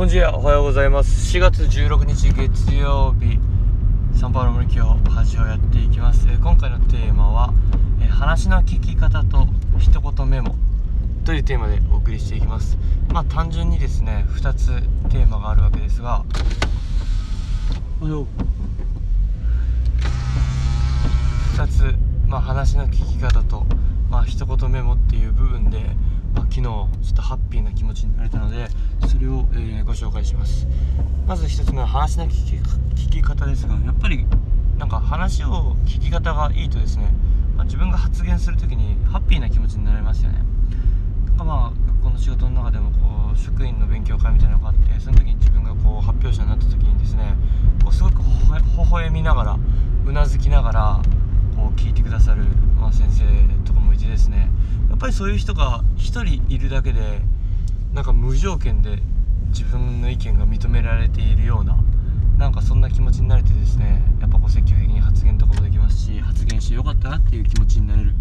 こんにちは。おはようございます。4月16日月曜日。サンパウロ森清恥をやっていきます。えー今回のテーマはえー話の聞き方と一言メモ。というテーマでお送りしていきます。まあ単純にですね2つテーマがあるわけですが。おはよ。う2つ、まあ、話の聞き方と、まあ一言メモっていう部ちょっとハッピーな気持ちになれたのでそれを、えーご紹介します。まず1つ目は話の聞き聞き方ですがやっぱりなんか話を聞き方がいいとですね、まあ、自分が発言する時にハッピーな気持ちになれますよね。なんかまあ学校の仕事の中でもこう職員の勉強会みたいなのがあってその時に自分がこう発表者になった時にですねこうすごくほほえ微笑みながらうなずきながらこう聞いてくださる、まあ、先生とかもいてですねやっぱりそういう人が1人いるだけでなんか無条件で自分の意見が認められているようななんかそんな気持ちになれてですねやっぱこう積極的に発言とかもできますし発言してよかったなっていう気持ちになれる。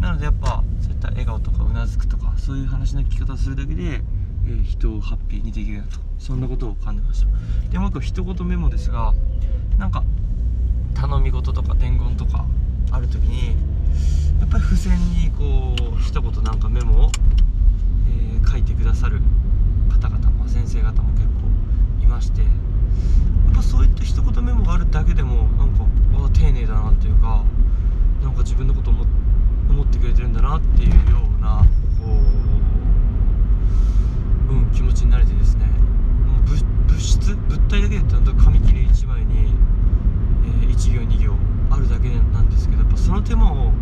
なのでやっぱそういった笑顔とかうなずくとかそういう話の聞き方をするだけで、えー人をハッピーにできるなとそんなことを感じました。でもう一個一言メモですがなんか頼み事とか伝言とかある時にやっぱり付箋にこう一言なんかメモを、えー書いてくださる方々、まあ、先生方も結構いましてやっぱそういった一言メモがあるだけでもなんかあ丁寧だなっていうかなんか自分のこと思思ってくれてるんだなっていうようなこう、うん、気持ちになれてですね。もう物物質物体だけで言ったら紙切れ1枚に、え1行2行あるだけなんですけどやっぱその手間を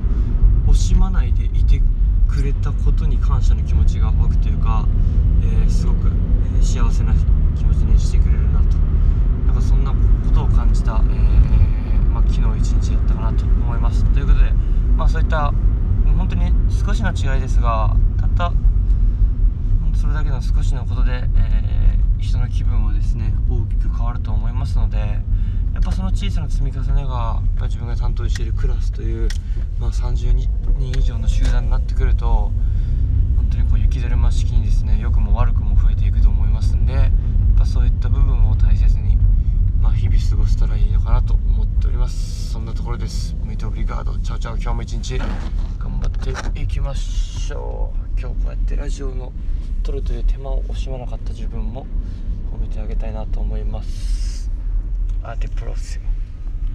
惜しまないでいてくれたことに感謝の気持ちが湧くというか、えーすごく、え幸せな気持ちにしてくれるなと。なんかそんなことを感じた、えーまあ、昨日一日だったかなと思います。ということで、まあ、そういった本当に少しの違いですがたったそれだけの少しのことで、えー人の気分はですね大きく変わると思いますのでその小さな積み重ねがやっぱり自分が担当しているクラスという、まあ、30人以上の集団になってくると本当にこう雪だるま式にですね良くも悪くも増えていくと思いますんでやっぱそういった部分を大切に、まあ、日々過ごせたらいいのかなと思っております。そんなところです。 Muito obrigado tchau tchau 今日も一日頑張っていきましょう。今日こうやってラジオの撮るという手間を惜しまなかった自分も褒めてあげたいなと思います。alla prossima